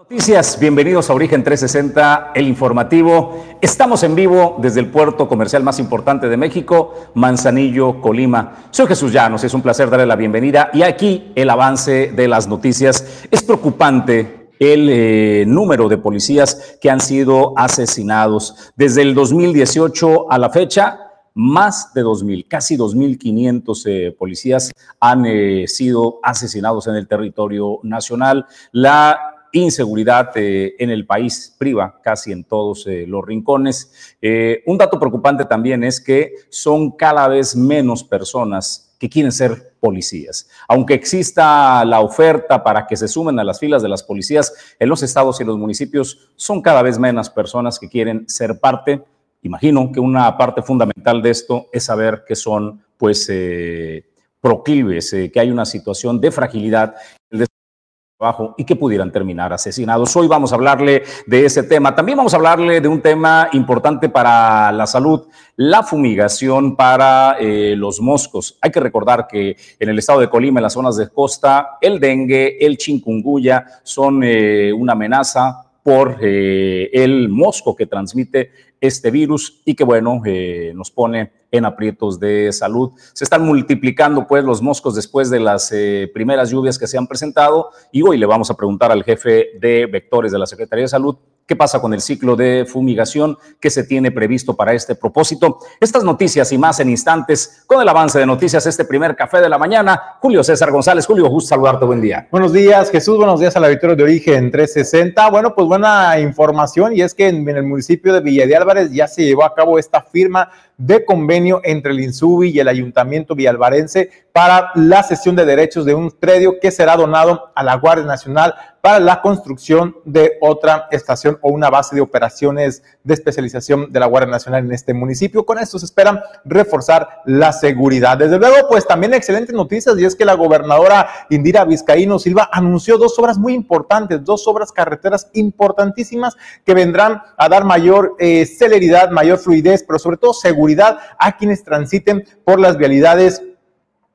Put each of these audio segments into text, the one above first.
Noticias, bienvenidos a Origen 360, el informativo. Estamos en vivo desde el puerto comercial más importante de México, Manzanillo, Colima. Soy Jesús Llanos, es un placer darle la bienvenida y aquí el avance de las noticias. Es preocupante el eh, número de policías que han sido asesinados desde el 2018 a la fecha. Más de 2.000, casi 2.500 eh, policías han eh, sido asesinados en el territorio nacional. La inseguridad eh, en el país priva casi en todos eh, los rincones. Eh, un dato preocupante también es que son cada vez menos personas que quieren ser policías. Aunque exista la oferta para que se sumen a las filas de las policías en los estados y los municipios, son cada vez menos personas que quieren ser parte. Imagino que una parte fundamental de esto es saber que son, pues, proclives, que hay una situación de fragilidad y que pudieran terminar asesinados. Hoy vamos a hablarle de ese tema. También vamos a hablarle de un tema importante para la salud, la fumigación para eh, los moscos. Hay que recordar que en el estado de Colima, en las zonas de costa, el dengue, el chikungunya son eh, una amenaza por eh, el mosco que transmite este virus y que, bueno, nos pone en aprietos de salud. Se están multiplicando pues los moscos después de las eh, primeras lluvias que se han presentado y hoy le vamos a preguntar al jefe de vectores de la Secretaría de Salud qué pasa con el ciclo de fumigación que se tiene previsto para este propósito. Estas noticias y más en instantes con el avance de noticias, este primer café de la mañana. Julio César González, Julio, gusto saludarte, buen día. Buenos días, Jesús, buenos días a la Victoria de Origen 360. Bueno, pues buena información y es que en, el municipio de Villa de Álvarez ya se llevó a cabo esta firma de convenio entre el INSUBI y el Ayuntamiento Villalvarense para la cesión de derechos de un predio que será donado a la Guardia Nacional para la construcción de otra estación o una base de operaciones de especialización de la Guardia Nacional en este municipio. Con esto se espera reforzar la seguridad. Desde luego, pues también excelentes noticias y es que la gobernadora Indira Vizcaíno Silva anunció dos obras muy importantes, dos obras carreteras importantísimas que vendrán a dar mayor eh, celeridad, mayor fluidez, pero sobre todo seguridad a quienes transiten por las vialidades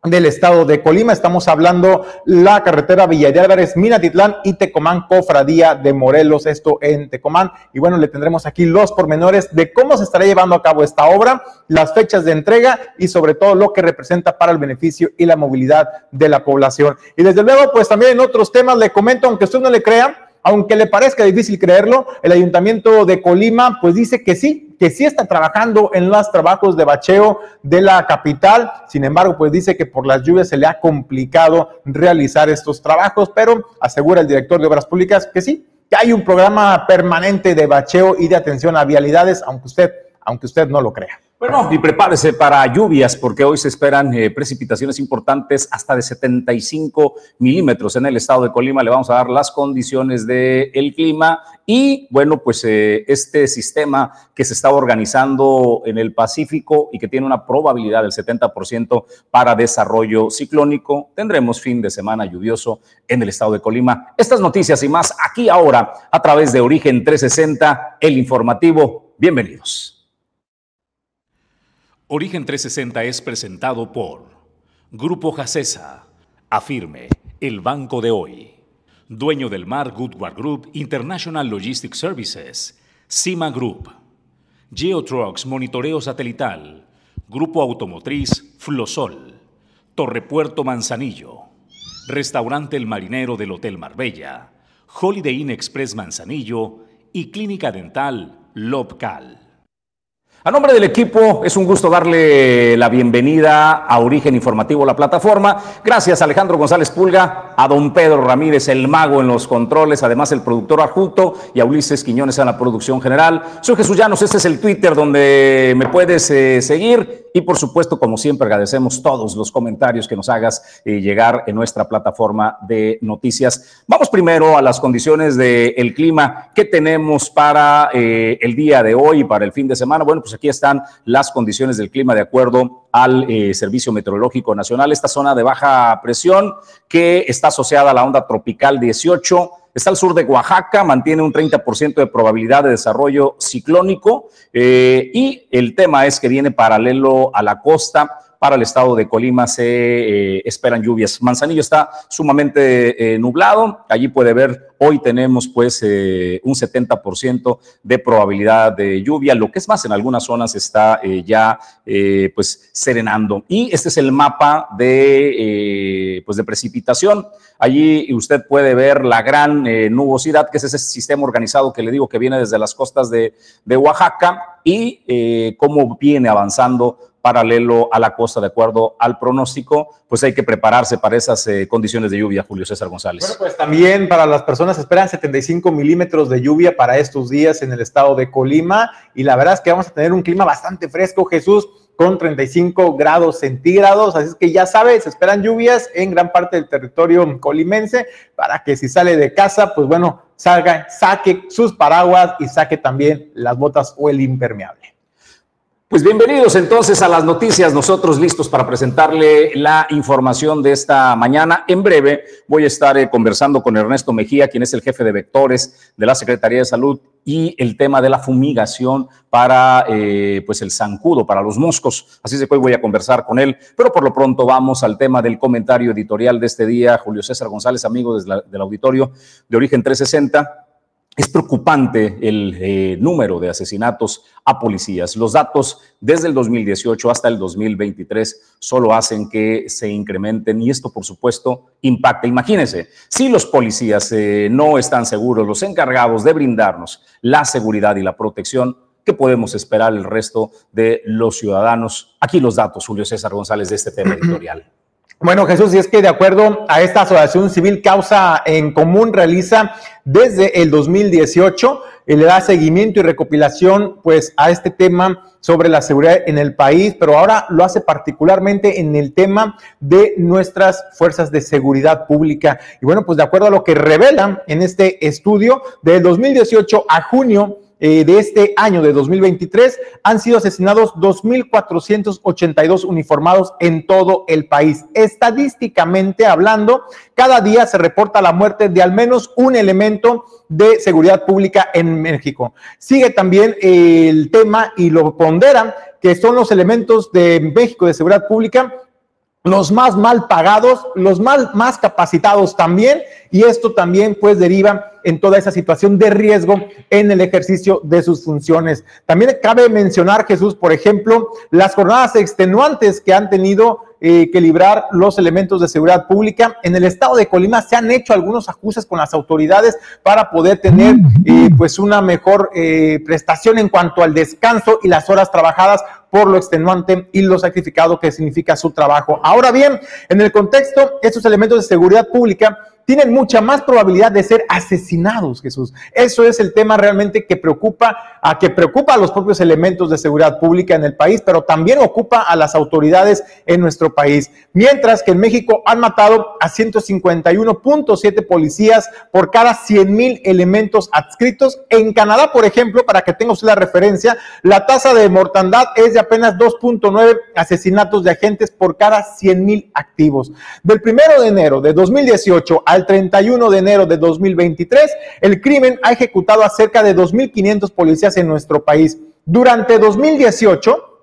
del estado de Colima. Estamos hablando la carretera Villa de Álvarez, Minatitlán y Tecomán, Cofradía de Morelos, esto en Tecomán. Y bueno, le tendremos aquí los pormenores de cómo se estará llevando a cabo esta obra, las fechas de entrega y sobre todo lo que representa para el beneficio y la movilidad de la población. Y desde luego, pues también en otros temas le comento, aunque usted no le crea, aunque le parezca difícil creerlo, el ayuntamiento de Colima pues dice que sí, que sí está trabajando en los trabajos de bacheo de la capital. Sin embargo, pues dice que por las lluvias se le ha complicado realizar estos trabajos, pero asegura el director de Obras Públicas que sí, que hay un programa permanente de bacheo y de atención a vialidades, aunque usted, aunque usted no lo crea. Bueno, y prepárese para lluvias, porque hoy se esperan eh, precipitaciones importantes hasta de 75 milímetros en el estado de Colima. Le vamos a dar las condiciones del clima y, bueno, pues eh, este sistema que se está organizando en el Pacífico y que tiene una probabilidad del 70% para desarrollo ciclónico, tendremos fin de semana lluvioso en el estado de Colima. Estas noticias y más aquí ahora a través de Origen 360, el informativo. Bienvenidos. Origen 360 es presentado por Grupo Jacesa, Afirme, el banco de hoy. Dueño del mar Goodward Group International Logistics Services, Cima Group. Geotrucks Monitoreo Satelital, Grupo Automotriz Flosol, Torrepuerto Manzanillo, Restaurante El Marinero del Hotel Marbella, Holiday Inn Express Manzanillo y Clínica Dental Lobcal. A nombre del equipo, es un gusto darle la bienvenida a Origen Informativo, la plataforma. Gracias a Alejandro González Pulga, a don Pedro Ramírez, el mago en los controles, además el productor adjunto, y a Ulises Quiñones en la producción general. Soy Jesús Llanos, este es el Twitter donde me puedes eh, seguir. Y por supuesto, como siempre, agradecemos todos los comentarios que nos hagas eh, llegar en nuestra plataforma de noticias. Vamos primero a las condiciones del clima que tenemos para eh, el día de hoy para el fin de semana. Bueno, pues aquí están las condiciones del clima de acuerdo al eh, Servicio Meteorológico Nacional. Esta zona de baja presión que está asociada a la onda tropical 18 está al sur de Oaxaca, mantiene un 30% de probabilidad de desarrollo ciclónico eh, y el tema es que viene paralelo a la costa para el estado de Colima se eh, esperan lluvias. Manzanillo está sumamente eh, nublado. Allí puede ver, hoy tenemos pues eh, un 70% de probabilidad de lluvia. Lo que es más, en algunas zonas está ya pues serenando. Y este es el mapa de, pues de precipitación. Allí usted puede ver la gran nubosidad, que es ese sistema organizado que le digo que viene desde las costas de, de Oaxaca y cómo viene avanzando paralelo a la costa de acuerdo al pronóstico, pues hay que prepararse para esas eh, condiciones de lluvia, Julio César González. Bueno, pues también para las personas esperan 75 milímetros de lluvia para estos días en el estado de Colima y la verdad es que vamos a tener un clima bastante fresco, Jesús, con 35 grados centígrados, así es que ya sabes, esperan lluvias en gran parte del territorio colimense para que si sale de casa, pues bueno, salga, saque sus paraguas y saque también las botas o el impermeable. Pues bienvenidos entonces a las noticias, nosotros listos para presentarle la información de esta mañana. En breve voy a estar eh, conversando con Ernesto Mejía, quien es el jefe de vectores de la Secretaría de Salud y el tema de la fumigación para eh, pues el zancudo, para los moscos. Así es que hoy voy a conversar con él, pero por lo pronto vamos al tema del comentario editorial de este día. Julio César González, amigo del auditorio de Origen 360 es preocupante el eh, número de asesinatos a policías. Los datos desde el 2018 hasta el 2023 solo hacen que se incrementen y esto, por supuesto, impacta. Imagínense, si los policías eh, no están seguros, los encargados de brindarnos la seguridad y la protección, ¿qué podemos esperar el resto de los ciudadanos? Aquí los datos, Julio César González, de este tema editorial. Bueno, Jesús, y es que de acuerdo a esta asociación civil, Causa en Común realiza desde el 2018 y le da seguimiento y recopilación pues a este tema sobre la seguridad en el país, pero ahora lo hace particularmente en el tema de nuestras fuerzas de seguridad pública. Y bueno, pues de acuerdo a lo que revelan en este estudio, del 2018 a junio, eh, de este año de 2023 han sido asesinados 2.482 uniformados en todo el país. Estadísticamente hablando, cada día se reporta la muerte de al menos un elemento de seguridad pública en México. Sigue también el tema y lo ponderan que son los elementos de México de seguridad pública los más mal pagados, los mal, más capacitados también, y esto también pues deriva en toda esa situación de riesgo en el ejercicio de sus funciones. También cabe mencionar, Jesús, por ejemplo, las jornadas extenuantes que han tenido eh, que librar los elementos de seguridad pública. En el estado de Colima se han hecho algunos ajustes con las autoridades para poder tener eh, pues una mejor eh, prestación en cuanto al descanso y las horas trabajadas por lo extenuante y lo sacrificado que significa su trabajo. Ahora bien, en el contexto, estos elementos de seguridad pública tienen mucha más probabilidad de ser asesinados, Jesús. Eso es el tema realmente que preocupa a que preocupa a los propios elementos de seguridad pública en el país, pero también ocupa a las autoridades en nuestro país. Mientras que en México han matado a 151.7 policías por cada 100 mil elementos adscritos. En Canadá, por ejemplo, para que tenga usted la referencia, la tasa de mortandad es de apenas 2.9 asesinatos de agentes por cada 100 mil activos. Del primero de enero de 2018 a al 31 de enero de 2023, el crimen ha ejecutado a cerca de 2.500 policías en nuestro país. Durante 2018,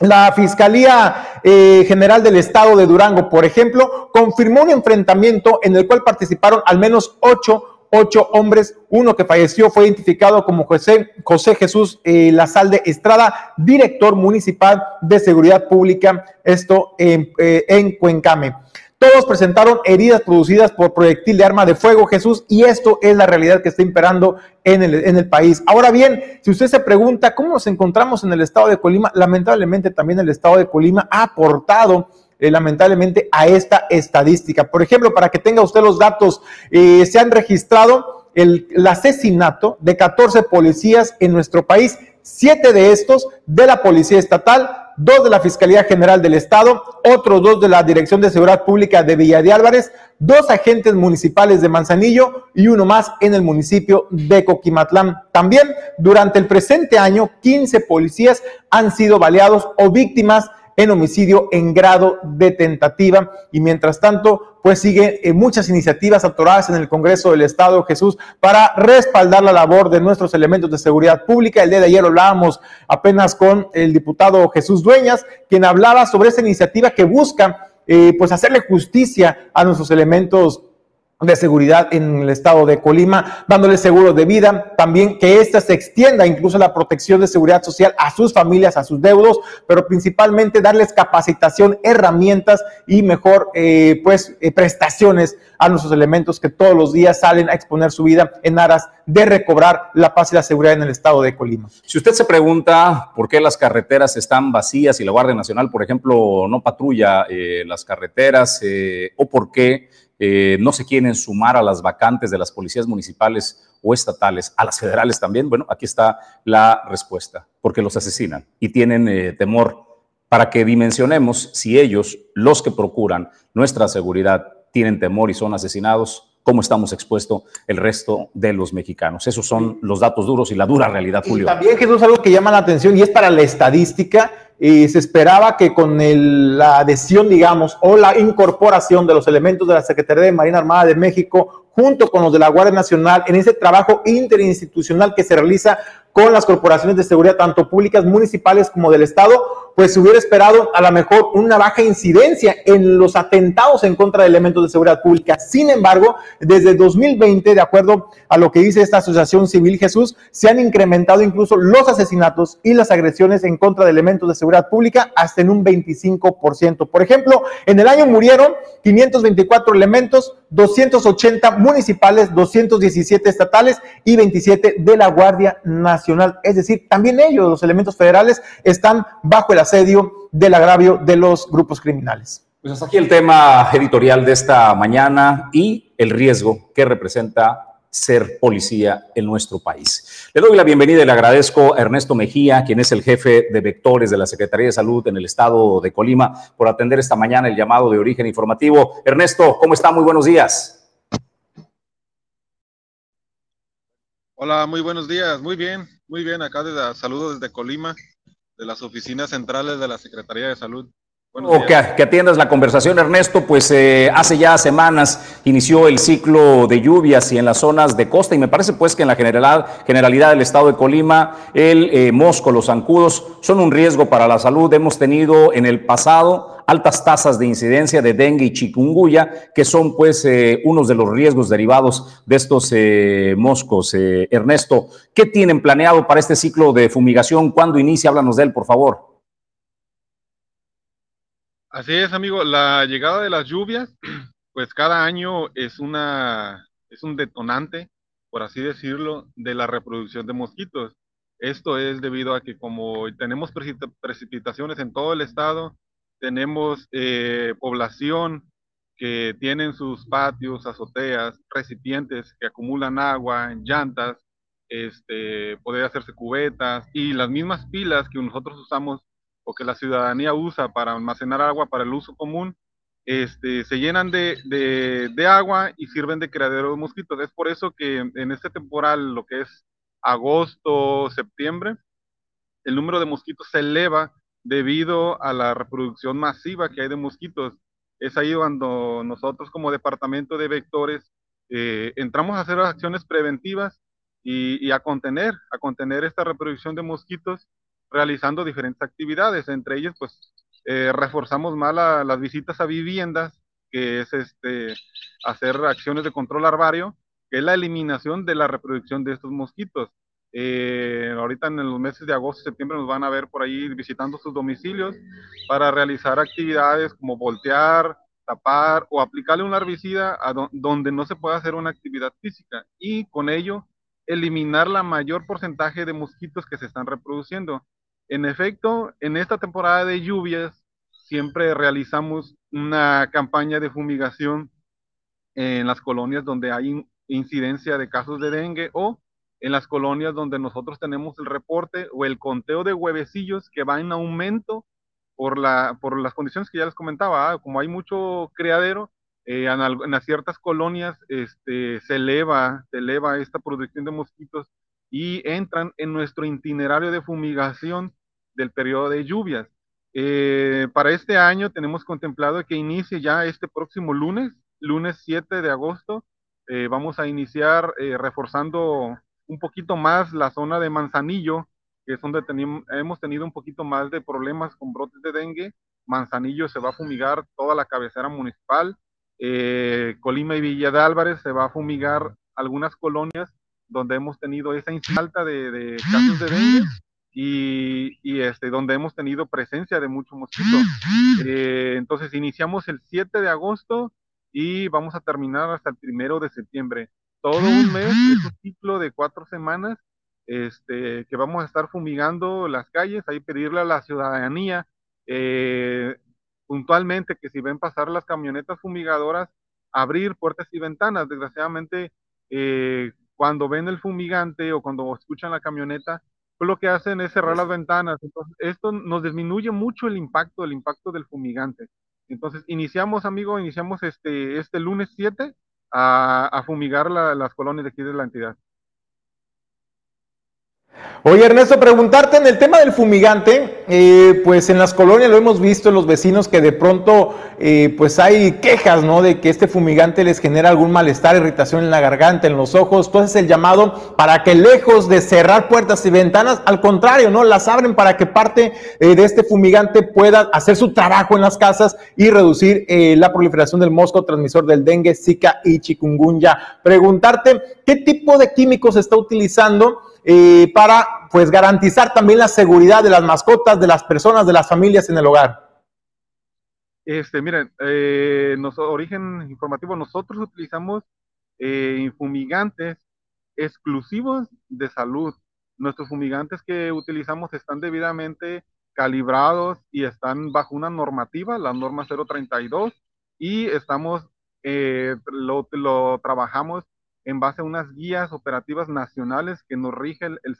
la Fiscalía eh, General del Estado de Durango, por ejemplo, confirmó un enfrentamiento en el cual participaron al menos ocho ocho hombres. Uno que falleció fue identificado como José, José Jesús eh, Lazalde Estrada, director municipal de seguridad pública, esto en, eh, en Cuencame. Todos presentaron heridas producidas por proyectil de arma de fuego, Jesús, y esto es la realidad que está imperando en el, en el país. Ahora bien, si usted se pregunta cómo nos encontramos en el estado de Colima, lamentablemente también el estado de Colima ha aportado eh, lamentablemente a esta estadística. Por ejemplo, para que tenga usted los datos, eh, se han registrado el, el asesinato de 14 policías en nuestro país, siete de estos de la Policía Estatal, dos de la Fiscalía General del Estado, otros dos de la Dirección de Seguridad Pública de Villa de Álvarez, dos agentes municipales de Manzanillo y uno más en el municipio de Coquimatlán. También durante el presente año, 15 policías han sido baleados o víctimas en homicidio en grado de tentativa. Y mientras tanto, pues siguen eh, muchas iniciativas atoradas en el Congreso del Estado, Jesús, para respaldar la labor de nuestros elementos de seguridad pública. El día de ayer hablábamos apenas con el diputado Jesús Dueñas, quien hablaba sobre esta iniciativa que busca eh, pues hacerle justicia a nuestros elementos de seguridad en el estado de Colima, dándole seguro de vida, también que ésta se extienda incluso la protección de seguridad social a sus familias, a sus deudos, pero principalmente darles capacitación, herramientas y mejor eh, pues eh, prestaciones a nuestros elementos que todos los días salen a exponer su vida en aras de recobrar la paz y la seguridad en el estado de Colima. Si usted se pregunta por qué las carreteras están vacías y la Guardia Nacional, por ejemplo, no patrulla eh, las carreteras o por qué eh, no se quieren sumar a las vacantes de las policías municipales o estatales, a las federales también, bueno, aquí está la respuesta, porque los asesinan y tienen eh, temor para que dimensionemos si ellos, los que procuran nuestra seguridad, tienen temor y son asesinados, cómo estamos expuestos el resto de los mexicanos. Esos son los datos duros y la dura realidad, Julio. Y también, Jesús, algo que llama la atención y es para la estadística, y se esperaba que con la adhesión, digamos, o la incorporación de los elementos de la Secretaría de Marina Armada de México junto con los de la Guardia Nacional en ese trabajo interinstitucional que se realiza con las corporaciones de seguridad, tanto públicas, municipales como del Estado, pues se hubiera esperado a lo mejor una baja incidencia en los atentados en contra de elementos de seguridad pública. Sin embargo, desde 2020, de acuerdo a lo que dice esta Asociación Civil Jesús, se han incrementado incluso los asesinatos y las agresiones en contra de elementos de seguridad pública hasta en un 25%. Por ejemplo, en el año murieron 524 elementos, 280 municipales, 217 estatales y 27 de la Guardia Nacional. Es decir, también ellos, los elementos federales, están bajo el asedio del agravio de los grupos criminales. Pues hasta aquí el tema editorial de esta mañana y el riesgo que representa ser policía en nuestro país. Le doy la bienvenida y le agradezco a Ernesto Mejía, quien es el jefe de vectores de la Secretaría de Salud en el estado de Colima, por atender esta mañana el llamado de origen informativo. Ernesto, ¿cómo está? Muy buenos días. Hola, muy buenos días. Muy bien, muy bien. Acá desde, saludo desde Colima, de las oficinas centrales de la Secretaría de Salud. O que, atiendas la conversación, Ernesto, pues eh, hace ya semanas inició el ciclo de lluvias y en las zonas de costa y me parece pues que en la generalidad, generalidad del estado de Colima el eh, mosco, los zancudos son un riesgo para la salud. Hemos tenido en el pasado altas tasas de incidencia de dengue y chikungunya, que son pues eh, unos de los riesgos derivados de estos moscos. Ernesto, ¿qué tienen planeado para este ciclo de fumigación? ¿Cuándo inicia? Háblanos de él, por favor. Así es, amigo. La llegada de las lluvias, pues cada año es una es un detonante, por así decirlo, de la reproducción de mosquitos. Esto es debido a que como tenemos precipitaciones en todo el estado, tenemos eh, población que tienen sus patios, azoteas, recipientes que acumulan agua, llantas, este, poder hacerse cubetas y las mismas pilas que nosotros usamos o que la ciudadanía usa para almacenar agua para el uso común, este, se llenan de, agua y sirven de criadero de mosquitos. Es por eso que en este temporal, lo que es agosto, septiembre, el número de mosquitos se eleva debido a la reproducción masiva que hay de mosquitos. Es ahí cuando nosotros como departamento de vectores eh, entramos a hacer acciones preventivas y, y, a contener, a contener esta reproducción de mosquitos realizando diferentes actividades, entre ellas pues eh, reforzamos más las visitas a viviendas, que es este, hacer acciones de control larvario, que es la eliminación de la reproducción de estos mosquitos. Eh, ahorita en los meses de agosto y septiembre nos van a ver por ahí visitando sus domicilios para realizar actividades como voltear, tapar o aplicarle un herbicida a donde no se pueda hacer una actividad física y con ello eliminar la mayor porcentaje de mosquitos que se están reproduciendo. En efecto, en esta temporada de lluvias siempre realizamos una campaña de fumigación en las colonias donde hay incidencia de casos de dengue o en las colonias donde nosotros tenemos el reporte o el conteo de huevecillos que va en aumento por, la, por las condiciones que ya les comentaba, ¿ah? como hay mucho criadero, eh, en, en, ciertas colonias este, se, eleva, se eleva esta producción de mosquitos y entran en nuestro itinerario de fumigación del periodo de lluvias. Eh, para este año tenemos contemplado que inicie ya este próximo lunes, lunes 7 de agosto. Eh, vamos a iniciar eh, reforzando un poquito más la zona de Manzanillo, que es donde hemos tenido un poquito más de problemas con brotes de dengue. Manzanillo se va a fumigar toda la cabecera municipal. Colima y Villa de Álvarez se va a fumigar algunas colonias donde hemos tenido esa alta de, de casos de dengue y, este, donde hemos tenido presencia de mucho mosquito. Eh, entonces iniciamos el 7 de agosto y vamos a terminar hasta el primero de septiembre. Todo un mes, es un ciclo de cuatro semanas, este, que vamos a estar fumigando las calles, ahí pedirle a la ciudadanía eh, puntualmente que si ven pasar las camionetas fumigadoras, abrir puertas y ventanas. Desgraciadamente, eh, cuando ven el fumigante o cuando escuchan la camioneta, pues lo que hacen es cerrar las ventanas. Entonces, esto nos disminuye mucho el impacto, el impacto del fumigante. Entonces, iniciamos, amigo, iniciamos este, este lunes 7 a, fumigar las colonias de aquí de la entidad. Oye, Ernesto, preguntarte en el tema del fumigante, eh, pues en las colonias lo hemos visto en los vecinos que de pronto eh, pues hay quejas, ¿no? De que este fumigante les genera algún malestar, irritación en la garganta, en los ojos. Entonces el llamado para que lejos de cerrar puertas y ventanas, al contrario, ¿no? Las abren para que parte eh, de este fumigante pueda hacer su trabajo en las casas y reducir la proliferación del mosco transmisor del dengue, zika y chikungunya. Preguntarte, ¿qué tipo de químicos está utilizando? Eh, para pues garantizar también la seguridad de las mascotas, de las personas, de las familias en el hogar. Este, miren, eh, origen informativo, nosotros utilizamos eh, fumigantes exclusivos de salud. Nuestros fumigantes que utilizamos están debidamente calibrados y están bajo una normativa, la norma 032, y estamos, eh, lo, lo, trabajamos en base a unas guías operativas nacionales que nos rige el, el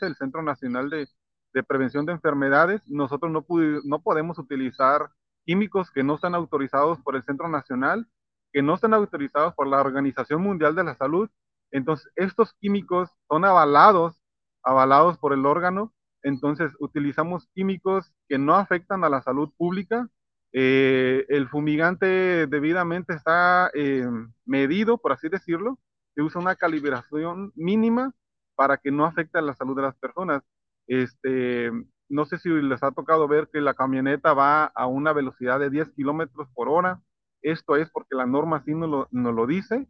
el Centro Nacional de, Prevención de Enfermedades. Nosotros no, no podemos utilizar químicos que no están autorizados por el Centro Nacional, que no están autorizados por la Organización Mundial de la Salud. Entonces, estos químicos son avalados, avalados por el órgano. Entonces, utilizamos químicos que no afectan a la salud pública. Eh, el fumigante debidamente está eh, medido, por así decirlo, se usa una calibración mínima para que no afecte a la salud de las personas. Este, no sé si les ha tocado ver que la camioneta va a una velocidad de 10 kilómetros por hora. Esto es porque la norma sí nos lo, nos lo dice.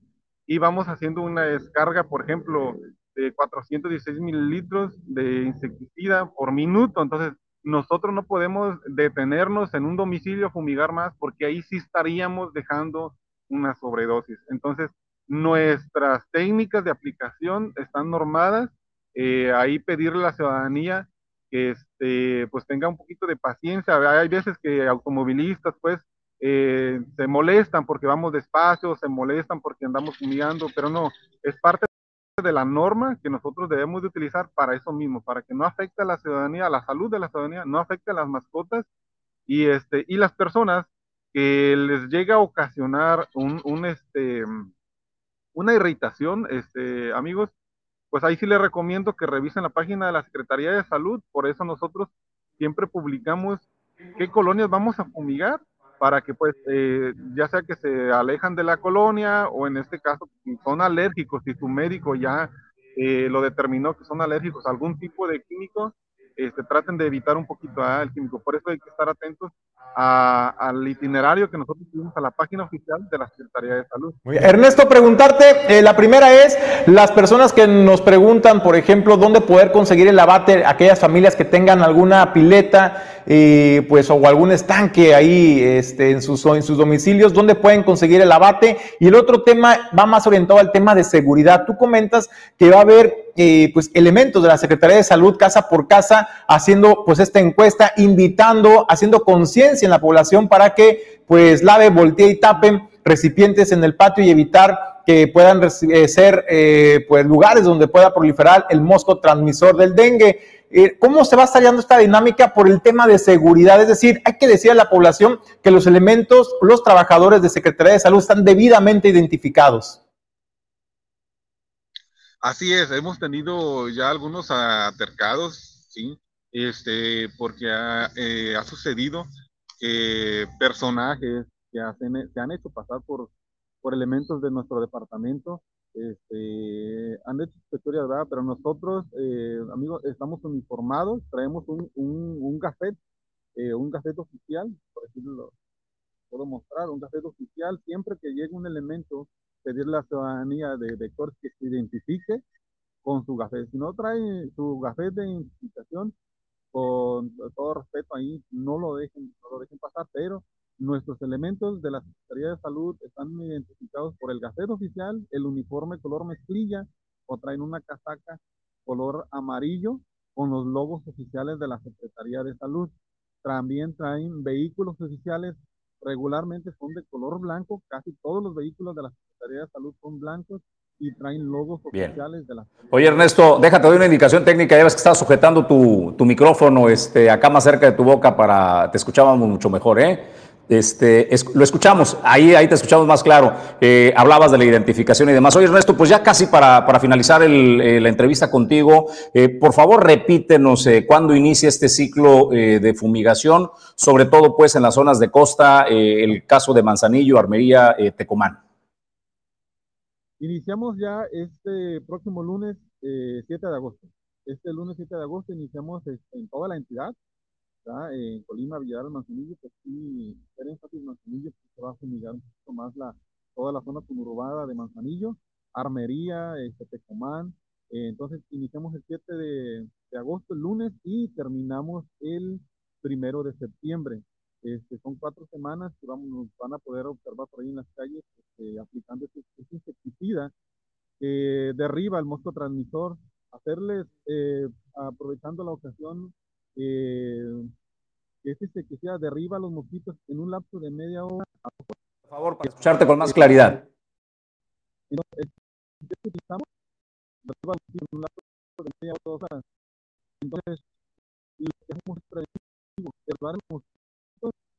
Y vamos haciendo una descarga, por ejemplo, de 416 mililitros de insecticida por minuto. Entonces, nosotros no podemos detenernos en un domicilio a fumigar más porque ahí sí estaríamos dejando una sobredosis. Entonces, Nuestras técnicas de aplicación están normadas. Eh, ahí pedirle a la ciudadanía que este, pues tenga un poquito de paciencia. Hay veces que automovilistas pues eh, se molestan porque vamos despacio, se molestan porque andamos fumigando, pero no, es parte de la norma que nosotros debemos de utilizar para eso mismo, para que no afecte a la ciudadanía, a la salud de la ciudadanía, no afecte a las mascotas y este y las personas que les llega a ocasionar un, un este una irritación, este, amigos, pues ahí sí les recomiendo que revisen la página de la Secretaría de Salud, por eso nosotros siempre publicamos qué colonias vamos a fumigar para que pues eh, ya sea que se alejan de la colonia o en este caso son alérgicos, si su médico ya eh, lo determinó que son alérgicos a algún tipo de químico, este, traten de evitar un poquito ah, el químico. Por eso hay que estar atentos al itinerario que nosotros tuvimos a la página oficial de la Secretaría de Salud. Ernesto, preguntarte, eh, la primera es, las personas que nos preguntan, por ejemplo, dónde poder conseguir el abate, aquellas familias que tengan alguna pileta, eh, pues, o algún estanque ahí este, sus, en sus domicilios, dónde pueden conseguir el abate. Y el otro tema va más orientado al tema de seguridad. Tú comentas que va a haber eh, pues elementos de la Secretaría de Salud casa por casa haciendo pues esta encuesta, invitando, haciendo conciencia en la población para que pues lave, voltee y tapen recipientes en el patio y evitar que puedan eh, ser eh, pues lugares donde pueda proliferar el mosco transmisor del dengue. ¿Cómo se va dando esta dinámica por el tema de seguridad? Es decir, hay que decir a la población que los elementos, los trabajadores de Secretaría de Salud están debidamente identificados. Así es, hemos tenido ya algunos atercados, ¿sí? este, porque ha, eh, sucedido que personajes que hacen, se han hecho pasar por, por elementos de nuestro departamento este, han hecho historia, ¿verdad? Pero nosotros, eh, amigos, estamos uniformados, traemos un, un, un gafet, eh, un gafet oficial, por decirlo, puedo mostrar, un gafet oficial, siempre que llegue un elemento, pedirle a la ciudadanía de vector que se identifique con su gafet. Si no trae su gafet de identificación, con todo respeto ahí, no lo dejen, no lo dejen pasar, pero Nuestros elementos de la Secretaría de Salud están identificados por el gacete oficial, el uniforme color mezclilla o traen una casaca color amarillo con los logos oficiales de la Secretaría de Salud. También traen vehículos oficiales, regularmente son de color blanco, casi todos los vehículos de la Secretaría de Salud son blancos y traen logos oficiales de la Oye Ernesto, déjate doy una indicación técnica, ya ves que estás sujetando tu, tu micrófono este, acá más cerca de tu boca para, te escuchábamos mucho mejor, ¿eh? Este, lo escuchamos, ahí, ahí te escuchamos más claro. Eh, hablabas de la identificación y demás. Oye, Ernesto, pues ya casi para, para finalizar el, eh, la entrevista contigo, eh, por favor repítenos eh, cuándo inicia este ciclo de fumigación, sobre todo pues en las zonas de costa, el caso de Manzanillo, Armería, Tecomán. Iniciamos ya este próximo lunes 7 de agosto. Este lunes 7 de agosto iniciamos este, en toda la entidad, en Colima, Villar, Manzanillo, pues sí, era énfasis Manzanillo, pues se va a fumigar un poquito más la, toda la zona conurbada de Manzanillo, Armería, este, Tecomán. Eh, entonces iniciamos el 7 de, de, agosto, el lunes, y terminamos el primero de septiembre. Este, son cuatro semanas que vamos, van a poder observar por ahí en las calles este, aplicando este, este, insecticida que derriba el mosco transmisor, hacerles, eh, aprovechando la ocasión, eh, que este que sea derriba los mosquitos en un lapso de media hora. Por favor, para escucharte con más claridad. Entonces, utilizamos en un lapso de media hora, dos horas. Entonces, lo que hacemos es derribar los mosquitos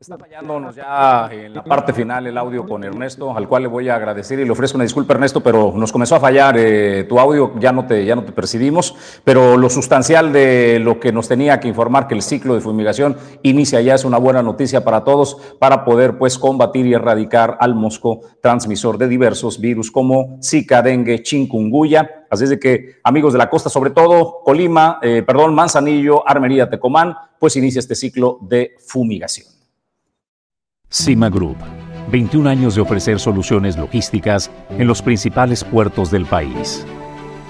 Está fallándonos ya en la parte final el audio con Ernesto, al cual le voy a agradecer y le ofrezco una disculpa, Ernesto, pero nos comenzó a fallar eh, tu audio, ya no, te, ya no te percibimos, pero lo sustancial de lo que nos tenía que informar que el ciclo de fumigación inicia ya es una buena noticia para todos para poder pues combatir y erradicar al mosco transmisor de diversos virus como Zika, dengue, chikungunya. Así es de que, amigos de la costa, sobre todo Colima, eh, perdón, Manzanillo, Armería, Tecomán, pues inicia este ciclo de fumigación. Cima Group, 21 años de ofrecer soluciones logísticas en los principales puertos del país.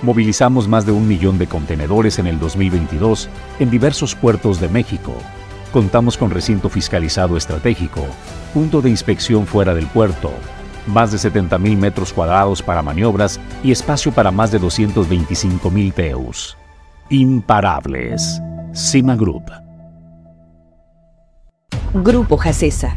Movilizamos más de un millón de contenedores en el 2022 en diversos puertos de México. Contamos con recinto fiscalizado estratégico, punto de inspección fuera del puerto, más de 70 mil metros cuadrados para maniobras y espacio para más de 225 mil TEUs. Imparables. Cima Group. Grupo Jacesa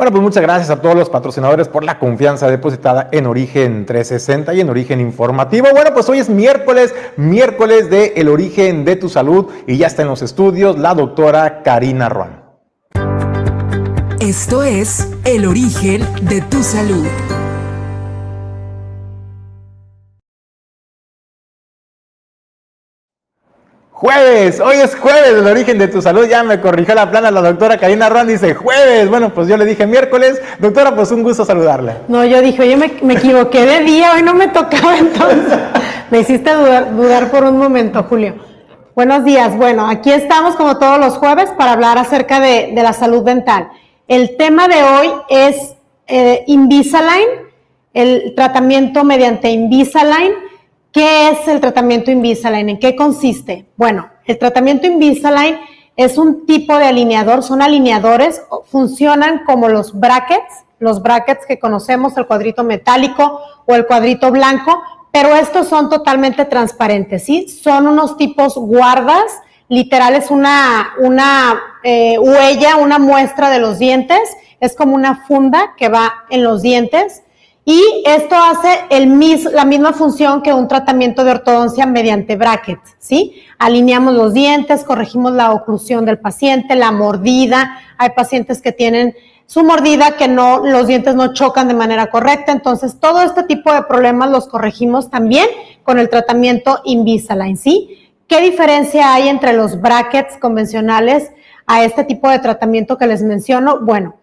Bueno, pues muchas gracias a todos los patrocinadores por la confianza depositada en Origen 360 y en Origen Informativo. Bueno, pues hoy es miércoles, miércoles de El Origen de tu Salud y ya está en los estudios la doctora Karina Ruan. Esto es El Origen de tu Salud. Jueves, hoy es jueves el origen de tu salud. Ya me corrigió la plana la doctora Karina Ron, dice jueves. Bueno, pues yo le dije miércoles. Doctora, pues un gusto saludarle. No, yo dije, oye, me, me equivoqué de día, hoy no me tocaba entonces. me hiciste dudar, por un momento, Julio. Buenos días. Bueno, aquí estamos como todos los jueves para hablar acerca de, de la salud dental. El tema de hoy es eh, Invisalign, el tratamiento mediante Invisalign ¿Qué es el tratamiento Invisalign? ¿En qué consiste? Bueno, el tratamiento Invisalign es un tipo de alineador, son alineadores, funcionan como los brackets, los brackets que conocemos, el cuadrito metálico o el cuadrito blanco, pero estos son totalmente transparentes, ¿sí? Son unos tipos guardas, literal es una, una eh, huella, una muestra de los dientes, es como una funda que va en los dientes y esto hace el la misma función que un tratamiento de ortodoncia mediante brackets, ¿sí? Alineamos los dientes, corregimos la oclusión del paciente, la mordida. Hay pacientes que tienen su mordida que no, los dientes no chocan de manera correcta. Entonces, todo este tipo de problemas los corregimos también con el tratamiento Invisalign, ¿sí? ¿Qué diferencia hay entre los brackets convencionales a este tipo de tratamiento que les menciono? Bueno,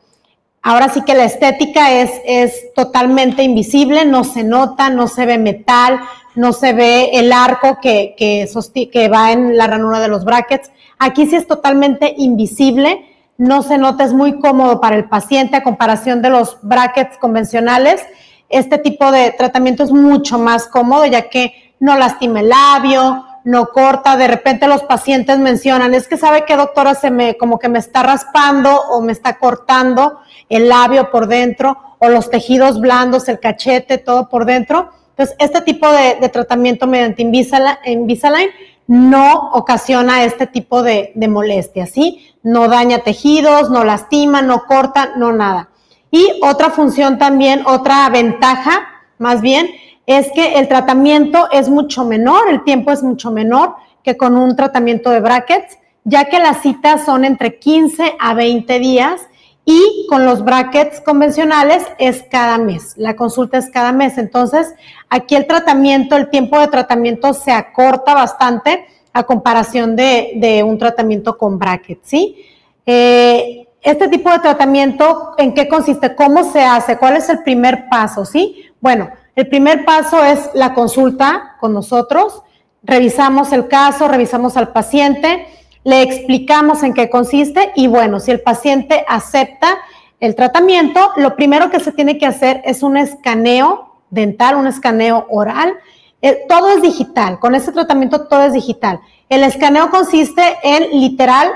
Ahora sí que la estética es, es totalmente invisible, no se nota, no se ve metal, no se ve el arco que, que, que va en la ranura de los brackets. Aquí sí es totalmente invisible, no se nota, es muy cómodo para el paciente a comparación de los brackets convencionales. Este tipo de tratamiento es mucho más cómodo ya que no lastima el labio, no corta, de repente los pacientes mencionan, es que sabe que doctora se me como que me está raspando o me está cortando el labio por dentro o los tejidos blandos, el cachete, todo por dentro. Entonces, este tipo de, tratamiento mediante Invisalign no ocasiona este tipo de, de molestias, ¿sí? No daña tejidos, no lastima, no corta, no nada. Y otra función también, otra ventaja, más bien, es que el tratamiento es mucho menor, el tiempo es mucho menor que con un tratamiento de brackets, ya que las citas son entre 15 a 20 días y con los brackets convencionales es cada mes, la consulta es cada mes. Entonces, aquí el tratamiento, el tiempo de tratamiento se acorta bastante a comparación de, un tratamiento con brackets, ¿sí? Eh, este tipo de tratamiento, ¿en qué consiste? ¿Cómo se hace? ¿Cuál es el primer paso? ¿Sí? Bueno, el primer paso es la consulta con nosotros, revisamos el caso, revisamos al paciente, le explicamos en qué consiste y bueno, si el paciente acepta el tratamiento, lo primero que se tiene que hacer es un escaneo dental, un escaneo oral. Eh, todo es digital, con este tratamiento todo es digital. El escaneo consiste en literal,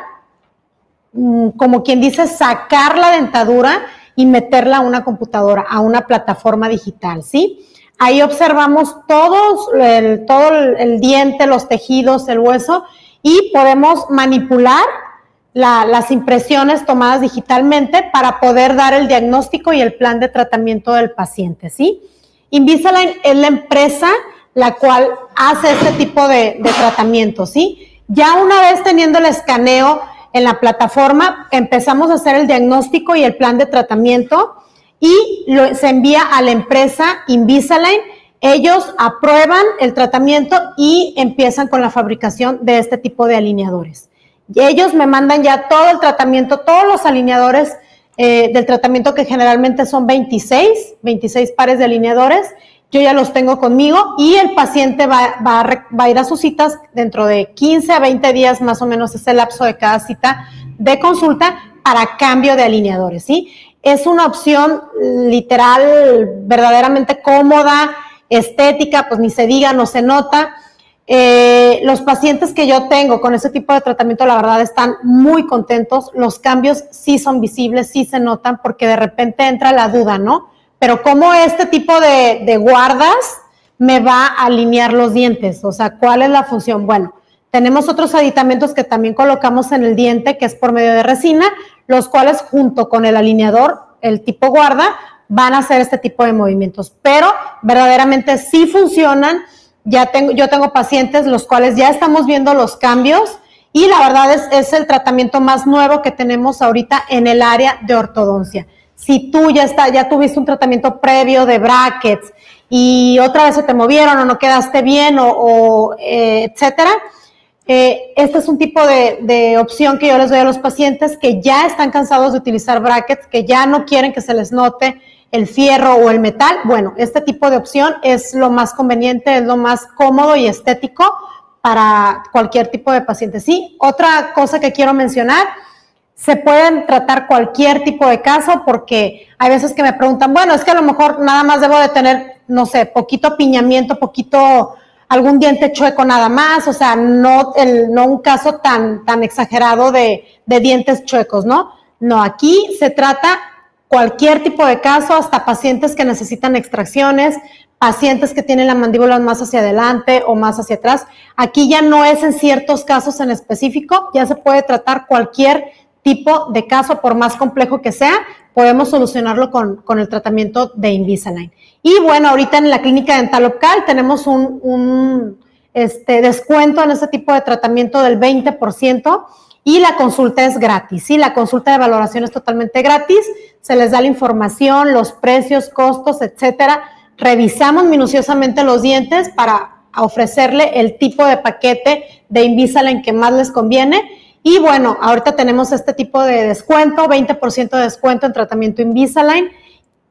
mm, como quien dice, sacar la dentadura y meterla a una computadora, a una plataforma digital, ¿sí? Ahí observamos todos, el, todo el, diente, los tejidos, el hueso y podemos manipular las impresiones tomadas digitalmente para poder dar el diagnóstico y el plan de tratamiento del paciente, ¿sí? Invisalign es la empresa la cual hace este tipo de, de tratamiento, ¿sí? Ya una vez teniendo el escaneo en la plataforma, empezamos a hacer el diagnóstico y el plan de tratamiento y se envía a la empresa Invisalign. Ellos aprueban el tratamiento y empiezan con la fabricación de este tipo de alineadores. Y ellos me mandan ya todo el tratamiento, todos los alineadores eh, del tratamiento que generalmente son 26, 26 pares de alineadores. Yo ya los tengo conmigo y el paciente va, va, a ir a sus citas dentro de 15 a 20 días más o menos es el lapso de cada cita de consulta para cambio de alineadores, ¿sí? Es una opción literal, verdaderamente cómoda, estética, pues ni se diga, no se nota. Eh, los pacientes que yo tengo con ese tipo de tratamiento, la verdad, están muy contentos. Los cambios sí son visibles, sí se notan, porque de repente entra la duda, ¿no? Pero ¿cómo este tipo de, de guardas me va a alinear los dientes? O sea, ¿cuál es la función? Bueno, tenemos otros aditamentos que también colocamos en el diente, que es por medio de resina, los cuales junto con el alineador el tipo guarda, van a hacer este tipo de movimientos. Pero verdaderamente sí funcionan. Ya tengo, yo tengo pacientes los cuales ya estamos viendo los cambios y la verdad es, es el tratamiento más nuevo que tenemos ahorita en el área de ortodoncia. Si tú ya, está, ya tuviste un tratamiento previo de brackets y otra vez se te movieron o no quedaste bien o, eh, etcétera, eh, este es un tipo de, de, opción que yo les doy a los pacientes que ya están cansados de utilizar brackets, que ya no quieren que se les note el fierro o el metal. Bueno, este tipo de opción es lo más conveniente, es lo más cómodo y estético para cualquier tipo de paciente. Sí, otra cosa que quiero mencionar, se pueden tratar cualquier tipo de caso porque hay veces que me preguntan, bueno, es que a lo mejor nada más debo de tener, no sé, poquito piñamiento, poquito algún diente chueco nada más, o sea, no, el, no un caso tan, tan exagerado de, de dientes chuecos, ¿no? No, aquí se trata cualquier tipo de caso, hasta pacientes que necesitan extracciones, pacientes que tienen la mandíbula más hacia adelante o más hacia atrás. Aquí ya no es en ciertos casos en específico, ya se puede tratar cualquier tipo de caso, por más complejo que sea, podemos solucionarlo con, con el tratamiento de Invisalign. Y bueno, ahorita en la clínica dental local tenemos un, un este, descuento en este tipo de tratamiento del 20% y la consulta es gratis. Sí, la consulta de valoración es totalmente gratis. Se les da la información, los precios, costos, etcétera revisamos minuciosamente los dientes para ofrecerle el tipo de paquete de Invisalign que más les conviene. Y bueno, ahorita tenemos este tipo de descuento, 20% de descuento en tratamiento Invisalign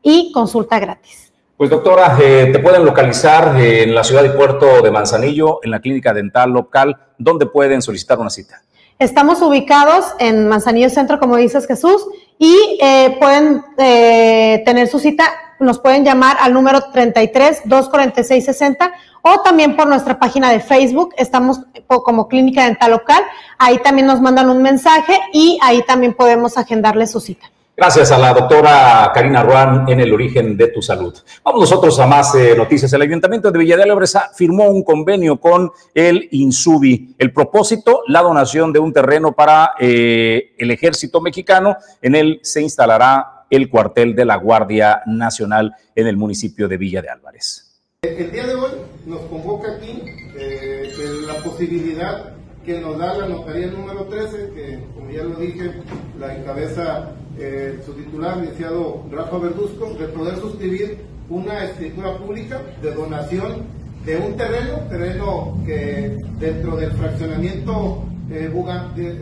y consulta gratis. Pues doctora, eh, te pueden localizar en la ciudad y puerto de Manzanillo, en la clínica dental local, ¿dónde pueden solicitar una cita? Estamos ubicados en Manzanillo Centro, como dices Jesús, y eh, pueden eh, tener su cita nos pueden llamar al número 33 246 60 o también por nuestra página de Facebook, estamos como Clínica Dental Local, ahí también nos mandan un mensaje y ahí también podemos agendarle su cita. Gracias a la doctora Karina Ruan en el origen de tu salud. Vamos nosotros a más eh, noticias. El Ayuntamiento de Villa de firmó un convenio con el INSUBI. El propósito, la donación de un terreno para eh, el ejército mexicano. En él se instalará el cuartel de la Guardia Nacional en el municipio de Villa de Álvarez. El día de hoy nos convoca aquí eh, la posibilidad que nos da la notaría número 13, que como ya lo dije, la encabeza eh, su titular, iniciado Rafa Verduzco, de poder suscribir una escritura pública de donación de un terreno, terreno que dentro del fraccionamiento eh,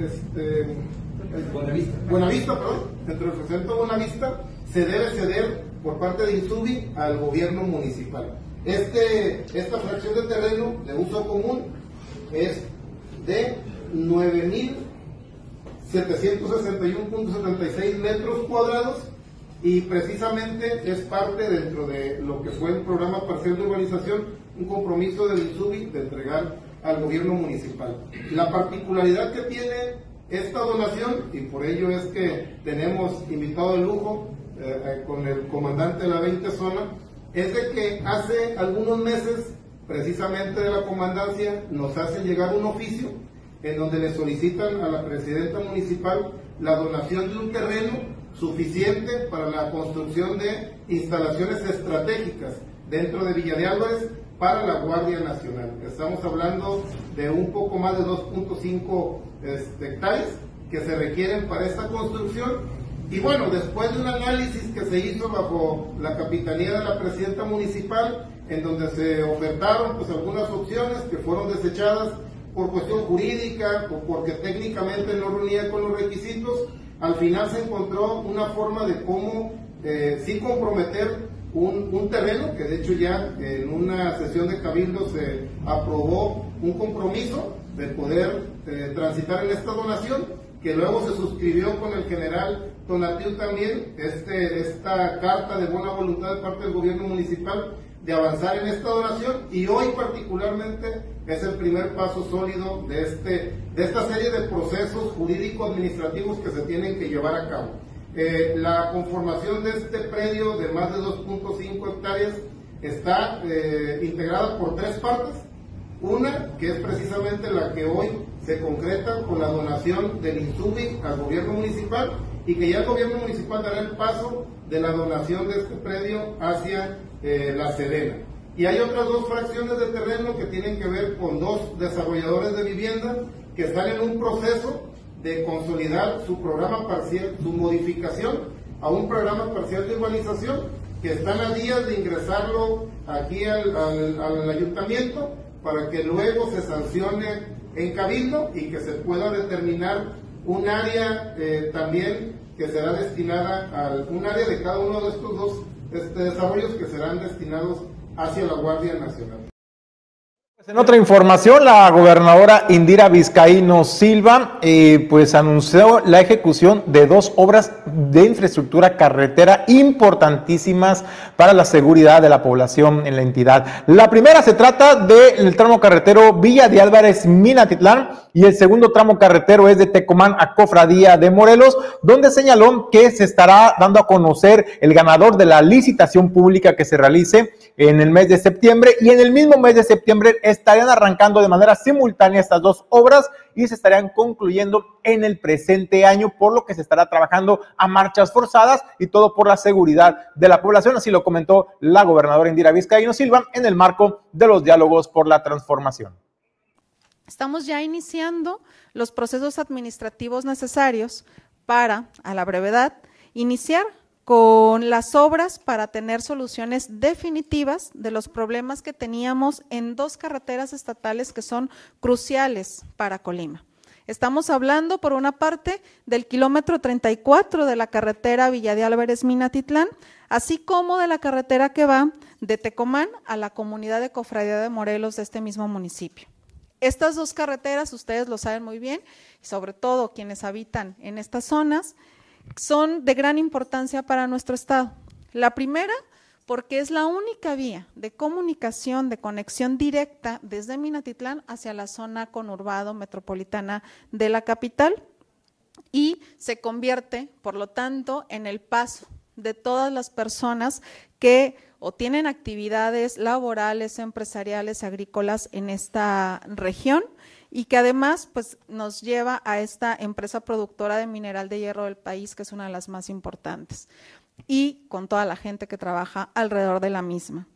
este, Buenavista. Buenavista, perdón, dentro del Centro Buenavista, se debe ceder por parte de Insubi al gobierno municipal. Este, esta fracción de terreno de uso común es de 9.761.76 metros cuadrados y precisamente es parte dentro de lo que fue el programa parcial de urbanización, un compromiso del INSUBI de entregar al gobierno municipal. La particularidad que tiene esta donación, y por ello es que tenemos invitado de lujo eh, eh, con el comandante de la 20 zona, es de que hace algunos meses, precisamente de la comandancia, nos hace llegar un oficio en donde le solicitan a la presidenta municipal la donación de un terreno suficiente para la construcción de instalaciones estratégicas dentro de Villa de Álvarez para la Guardia Nacional. Estamos hablando de un poco más de 2.5 este, que se requieren para esta construcción. Y bueno, después de un análisis que se hizo bajo la capitanía de la presidenta municipal, en donde se ofertaron pues algunas opciones que fueron desechadas por cuestión jurídica o porque técnicamente no reunía con los requisitos, al final se encontró una forma de cómo eh, sí comprometer un, terreno, que de hecho ya en una sesión de cabildo se aprobó un compromiso de poder eh, transitar en esta donación, que luego se suscribió con el general Tonatiu también, este, esta carta de buena voluntad de parte del gobierno municipal de avanzar en esta donación y hoy particularmente es el primer paso sólido de, este, de esta serie de procesos jurídico-administrativos que se tienen que llevar a cabo. Eh, la conformación de este predio de más de 2.5 hectáreas está eh, integrada por tres partes. Una, que es precisamente la que hoy se concreta con la donación del INSUBI al gobierno municipal, y que ya el gobierno municipal dará el paso de la donación de este predio hacia eh, la Sedena. Y hay otras dos fracciones de terreno que tienen que ver con dos desarrolladores de vivienda que están en un proceso de consolidar su programa parcial, su modificación a un programa parcial de urbanización que están a días de ingresarlo aquí al, al, ayuntamiento para que luego se sancione en cabildo y que se pueda determinar un área eh, también que será destinada a un área de cada uno de estos dos este, desarrollos que serán destinados hacia la Guardia Nacional. En otra información, la gobernadora Indira Vizcaíno Silva eh, pues anunció la ejecución de dos obras de infraestructura carretera importantísimas para la seguridad de la población en la entidad. La primera se trata del tramo carretero Villa de Álvarez Minatitlán y el segundo tramo carretero es de Tecomán a Cofradía de Morelos, donde señaló que se estará dando a conocer el ganador de la licitación pública que se realice en el mes de septiembre y en el mismo mes de septiembre estarían arrancando de manera simultánea estas dos obras y se estarían concluyendo en el presente año, por lo que se estará trabajando a marchas forzadas y todo por la seguridad de la población, así lo comentó la gobernadora Indira Vizcaíno Silva en el marco de los diálogos por la transformación. Estamos ya iniciando los procesos administrativos necesarios para, a la brevedad, iniciar con las obras para tener soluciones definitivas de los problemas que teníamos en dos carreteras estatales que son cruciales para Colima. Estamos hablando, por una parte, del kilómetro 34 de la carretera Villa de Álvarez Minatitlán, así como de la carretera que va de Tecomán a la comunidad de Cofradía de Morelos de este mismo municipio. Estas dos carreteras, ustedes lo saben muy bien, sobre todo quienes habitan en estas zonas, son de gran importancia para nuestro Estado. La primera, porque es la única vía de comunicación, de conexión directa desde Minatitlán hacia la zona conurbado metropolitana de la capital y se convierte, por lo tanto, en el paso de todas las personas que o tienen actividades laborales, empresariales, agrícolas en esta región y que además pues, nos lleva a esta empresa productora de mineral de hierro del país, que es una de las más importantes, y con toda la gente que trabaja alrededor de la misma.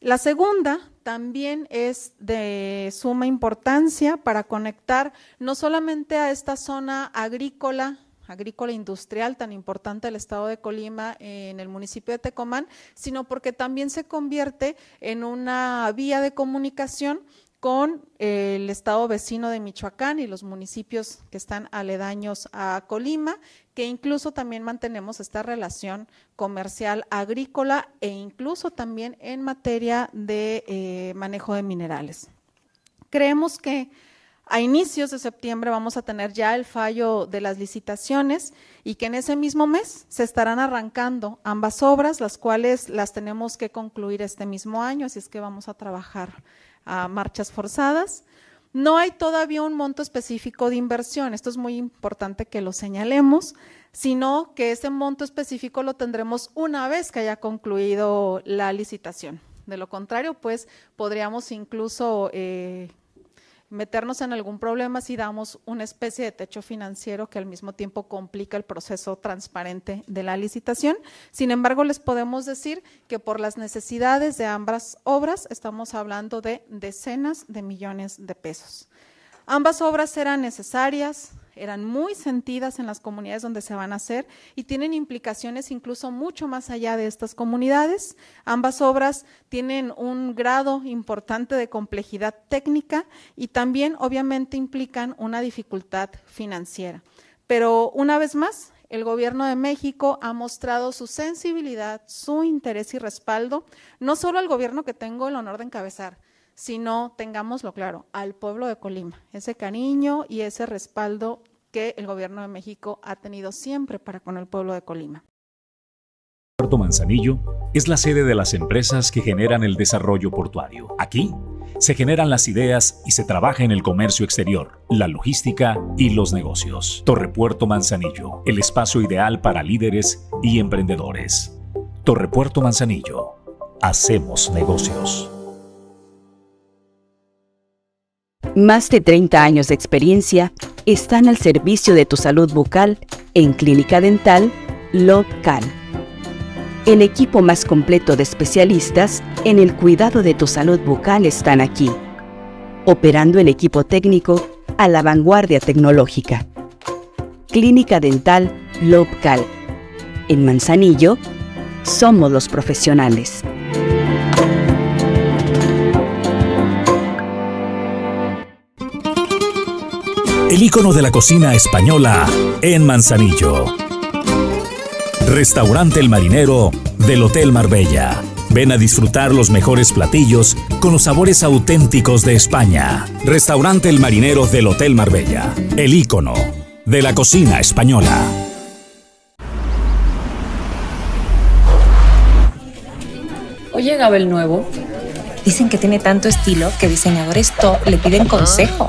La segunda también es de suma importancia para conectar no solamente a esta zona agrícola, agrícola industrial tan importante del estado de Colima en el municipio de Tecomán, sino porque también se convierte en una vía de comunicación con el estado vecino de Michoacán y los municipios que están aledaños a Colima, que incluso también mantenemos esta relación comercial agrícola e incluso también en materia de eh, manejo de minerales. Creemos que a inicios de septiembre vamos a tener ya el fallo de las licitaciones y que en ese mismo mes se estarán arrancando ambas obras, las cuales las tenemos que concluir este mismo año, así es que vamos a trabajar a marchas forzadas. No hay todavía un monto específico de inversión, esto es muy importante que lo señalemos, sino que ese monto específico lo tendremos una vez que haya concluido la licitación. De lo contrario, pues podríamos incluso eh, meternos en algún problema si damos una especie de techo financiero que al mismo tiempo complica el proceso transparente de la licitación. Sin embargo, les podemos decir que por las necesidades de ambas obras estamos hablando de decenas de millones de pesos. Ambas obras eran necesarias, eran muy sentidas en las comunidades donde se van a hacer y tienen implicaciones incluso mucho más allá de estas comunidades. Ambas obras tienen un grado importante de complejidad técnica y también obviamente implican una dificultad financiera. Pero una vez más, el gobierno de México ha mostrado su sensibilidad, su interés y respaldo, no solo al gobierno que tengo el honor de encabezar, sino, tengámoslo claro, al pueblo de Colima, ese cariño y ese respaldo que el gobierno de México ha tenido siempre para con el pueblo de Colima. Puerto Manzanillo es la sede de las empresas que generan el desarrollo portuario. Aquí se generan las ideas y se trabaja en el comercio exterior, la logística y los negocios. Torre Puerto Manzanillo, el espacio ideal para líderes y emprendedores. Torre Puerto Manzanillo, hacemos negocios. Más de 30 años de experiencia están al servicio de tu salud bucal en Clínica Dental Local. El equipo más completo de especialistas en el cuidado de tu salud bucal están aquí, operando el equipo técnico a la vanguardia tecnológica. Clínica Dental Local. En Manzanillo, somos los profesionales. El icono de la cocina española en Manzanillo. Restaurante El Marinero del Hotel Marbella. Ven a disfrutar los mejores platillos con los sabores auténticos de España. Restaurante El Marinero del Hotel Marbella. El icono de la cocina española. Hoy llegaba el nuevo. Dicen que tiene tanto estilo que diseñadores top le piden consejo.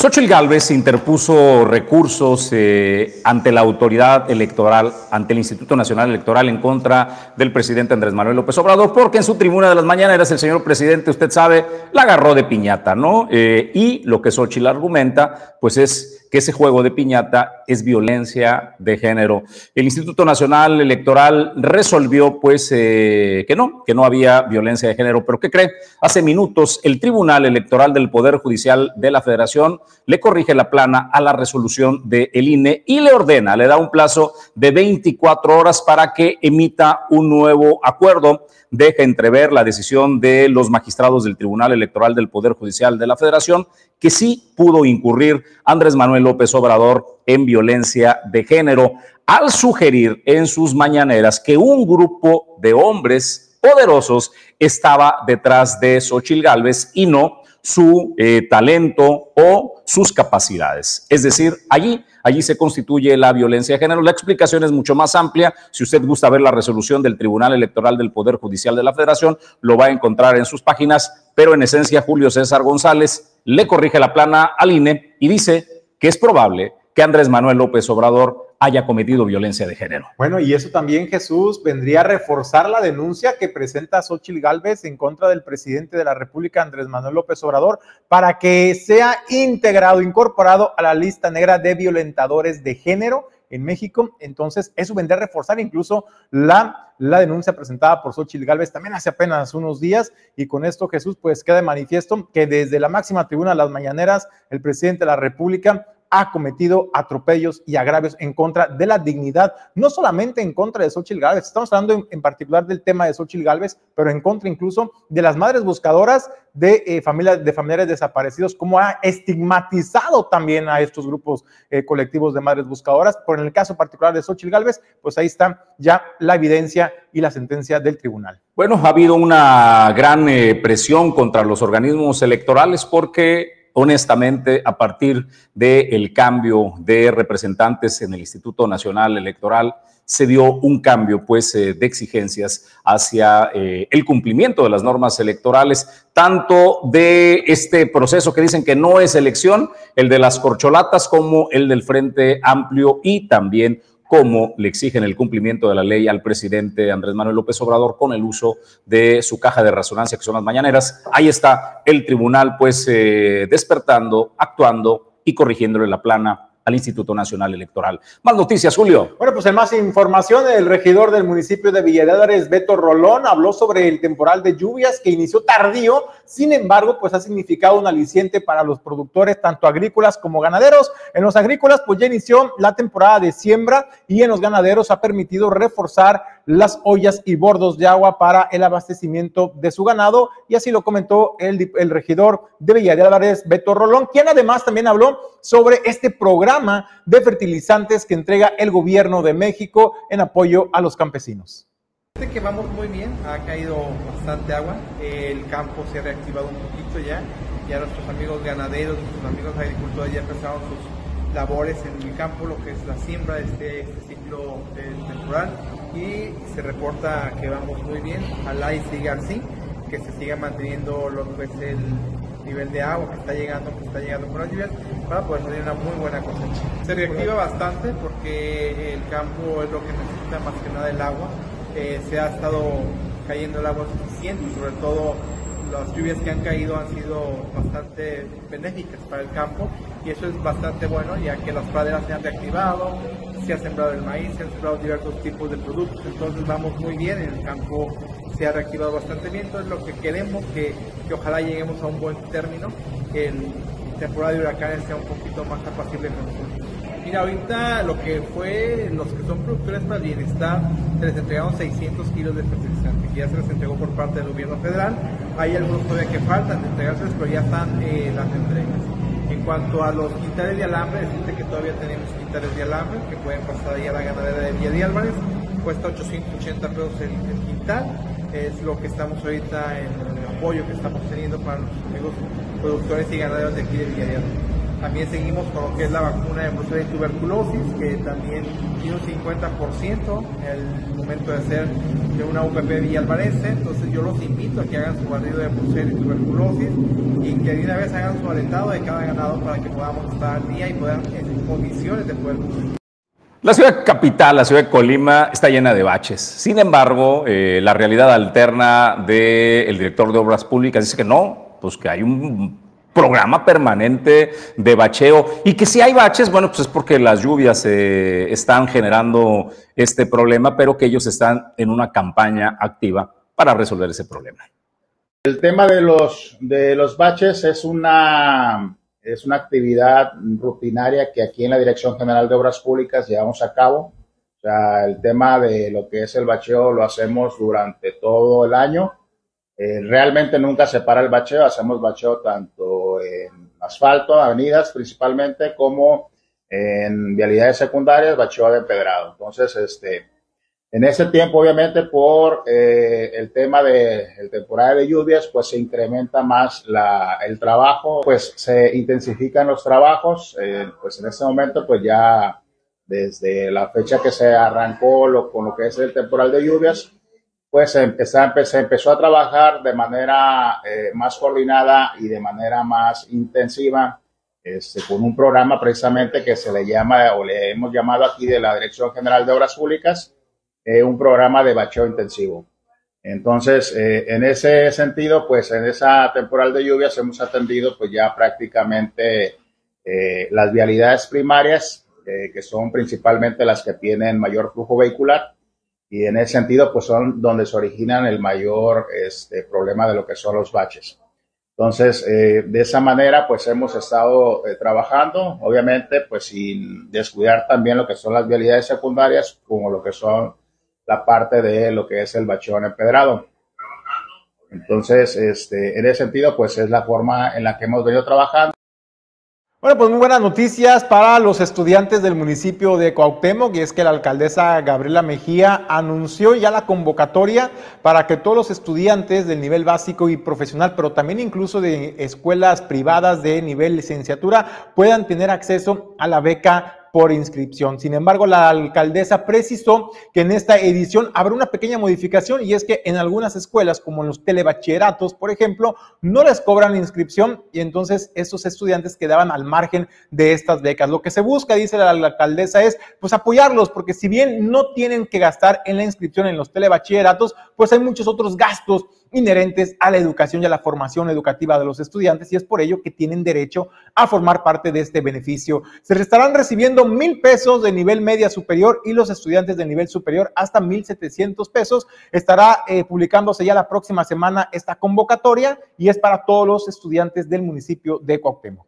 Xochitl Gálvez interpuso recursos eh, ante la autoridad electoral, ante el Instituto Nacional Electoral en contra del presidente Andrés Manuel López Obrador, porque en su tribuna de las mañaneras el señor presidente, usted sabe, la agarró de piñata, ¿no? Eh, y lo que Xochitl argumenta, pues es que ese juego de piñata es violencia de género. El Instituto Nacional Electoral resolvió pues eh, que no, que no había violencia de género, pero ¿qué cree? Hace minutos el Tribunal Electoral del Poder Judicial de la Federación le corrige la plana a la resolución del INE y le ordena, le da un plazo de 24 horas para que emita un nuevo acuerdo deja entrever la decisión de los magistrados del Tribunal Electoral del Poder Judicial de la Federación, que sí pudo incurrir Andrés Manuel López Obrador en violencia de género, al sugerir en sus mañaneras que un grupo de hombres poderosos estaba detrás de Xochil Gálvez y no su eh, talento o sus capacidades. Es decir, allí allí se constituye la violencia de género. La explicación es mucho más amplia. Si usted gusta ver la resolución del Tribunal Electoral del Poder Judicial de la Federación, lo va a encontrar en sus páginas, pero en esencia Julio César González le corrige la plana al INE y dice que es probable que Andrés Manuel López Obrador haya cometido violencia de género. Bueno, y eso también, Jesús, vendría a reforzar la denuncia que presenta Xochitl Gálvez en contra del presidente de la República, Andrés Manuel López Obrador, para que sea integrado, incorporado a la lista negra de violentadores de género en México. Entonces, eso vendría a reforzar incluso la, la denuncia presentada por Xochitl Gálvez también hace apenas unos días. Y con esto, Jesús, pues queda de manifiesto que desde la máxima tribuna de las mañaneras, el presidente de la República ha cometido atropellos y agravios en contra de la dignidad, no solamente en contra de Xochitl Gálvez, estamos hablando en, particular del tema de Xochitl Gálvez, pero en contra incluso de las madres buscadoras de, eh, familias, de familiares desaparecidos, como ha estigmatizado también a estos grupos eh, colectivos de madres buscadoras. Por en el caso particular de Xochitl Gálvez, pues ahí está ya la evidencia y la sentencia del tribunal. Bueno, ha habido una gran eh, presión contra los organismos electorales porque honestamente, a partir del cambio de representantes en el Instituto Nacional Electoral, se dio un cambio pues eh, de exigencias hacia eh, el cumplimiento de las normas electorales, tanto de este proceso que dicen que no es elección, el de las corcholatas, como el del Frente Amplio y también cómo le exigen el cumplimiento de la ley al presidente Andrés Manuel López Obrador con el uso de su caja de resonancia, que son las mañaneras. Ahí está el tribunal, pues, eh, despertando, actuando y corrigiéndole la plana al Instituto Nacional Electoral. Más noticias, Julio. Bueno, pues en más información, el regidor del municipio de Villadares, Beto Rolón, habló sobre el temporal de lluvias que inició tardío, sin embargo, pues ha significado un aliciente para los productores, tanto agrícolas como ganaderos. En los agrícolas, pues ya inició la temporada de siembra y en los ganaderos ha permitido reforzar las ollas y bordos de agua para el abastecimiento de su ganado. Y así lo comentó el, el regidor de Villa de Álvarez, Beto Rolón, quien además también habló sobre este programa de fertilizantes que entrega el gobierno de México en apoyo a los campesinos. Que vamos muy bien, ha caído bastante agua, el campo se ha reactivado un poquito ya, ya nuestros amigos ganaderos, nuestros amigos agricultores ya empezaron sus labores en el campo, lo que es la siembra de este, este ciclo temporal y se reporta que vamos muy bien, ojalá y siga así, que se siga manteniendo lo que es el nivel de agua que está llegando, que está llegando por las lluvias, para poder tener una muy buena cosecha. Se reactiva bastante porque el campo es lo que necesita más que nada el agua, eh, se ha estado cayendo el agua suficiente, sobre todo las lluvias que han caído han sido bastante benéficas para el campo y eso es bastante bueno ya que las praderas se han reactivado, se ha sembrado el maíz, se han sembrado diversos tipos de productos, entonces vamos muy bien, el campo se ha reactivado bastante bien, entonces lo que queremos que, que ojalá lleguemos a un buen término, que el temporada de huracanes sea un poquito más apacible con nosotros. Mira, ahorita lo que fue, los que son productores para bienestar, se les entregaron 600 kilos de fertilizante, que ya se les entregó por parte del gobierno federal. Hay algunos todavía que faltan de entregárselos, pero ya están eh, las entregas. En cuanto a los quintales de alambre, decirte que todavía tenemos quintales de alambre que pueden pasar ahí a la ganadera de Villa de Álvarez. Cuesta 880 pesos el, quintal. Es lo que estamos ahorita en el apoyo que estamos teniendo para los amigos productores y ganaderos de aquí de Villa de Álvarez. También seguimos con lo que es la vacuna de brucela y tuberculosis, que también tiene un 50% el momento de ser de una UPP villalvarense. Entonces yo los invito a que hagan su barrido de brucela y tuberculosis y que de una vez hagan su alentado de cada ganado para que podamos estar al día y poder en condiciones de poder cumplir. La ciudad capital, la ciudad de Colima, está llena de baches. Sin embargo, eh, la realidad alterna del director de Obras Públicas dice que no, pues que hay un programa permanente de bacheo y que si hay baches, bueno, pues es porque las lluvias eh, están generando este problema, pero que ellos están en una campaña activa para resolver ese problema. El tema de los, de los baches es una, es una actividad rutinaria que aquí en la Dirección General de Obras Públicas llevamos a cabo. O sea, el tema de lo que es el bacheo lo hacemos durante todo el año eh, realmente nunca se para el bacheo, hacemos bacheo tanto en asfalto, avenidas principalmente, como en vialidades secundarias, bacheo de empedrado. Entonces, este, en ese tiempo, obviamente, por eh, el tema de el temporada de lluvias, pues se incrementa más la, el trabajo, pues se intensifican los trabajos. Eh, pues en este momento, pues ya desde la fecha que se arrancó con lo que es el temporal de lluvias, pues empezó a trabajar de manera eh, más coordinada y de manera más intensiva este, con un programa precisamente que se le llama o le hemos llamado aquí de la Dirección General de Obras Públicas, eh, un programa de bacheo intensivo. Entonces, eh, en ese sentido, pues en esa temporal de lluvias hemos atendido pues ya prácticamente las vialidades primarias, que son principalmente las que tienen mayor flujo vehicular, y en ese sentido pues son donde se originan el mayor este, problema de lo que son los baches. Entonces, eh, de esa manera pues hemos estado eh, trabajando, obviamente pues sin descuidar también lo que son las vialidades secundarias como lo que son la parte de lo que es el bachón empedrado. Entonces, este, en ese sentido pues es la forma en la que hemos venido trabajando. Bueno, pues muy buenas noticias para los estudiantes del municipio de Cuauhtémoc y es que la alcaldesa Gabriela Mejía anunció ya la convocatoria para que todos los estudiantes del nivel básico y profesional, pero también incluso de escuelas privadas de nivel licenciatura puedan tener acceso a la beca por inscripción. Sin embargo, la alcaldesa precisó que en esta edición habrá una pequeña modificación y es que en algunas escuelas, como en los telebachilleratos, por ejemplo, no les cobran inscripción y entonces esos estudiantes quedaban al margen de estas becas. Lo que se busca, dice la, alcaldesa, es pues apoyarlos, porque si bien no tienen que gastar en la inscripción en los telebachilleratos, pues hay muchos otros gastos inherentes a la educación y a la formación educativa de los estudiantes y es por ello que tienen derecho a formar parte de este beneficio. Se estarán recibiendo mil pesos de nivel media superior y los estudiantes de nivel superior hasta mil setecientos pesos. Estará eh, publicándose ya la próxima semana esta convocatoria y es para todos los estudiantes del municipio de Cuauhtémoc.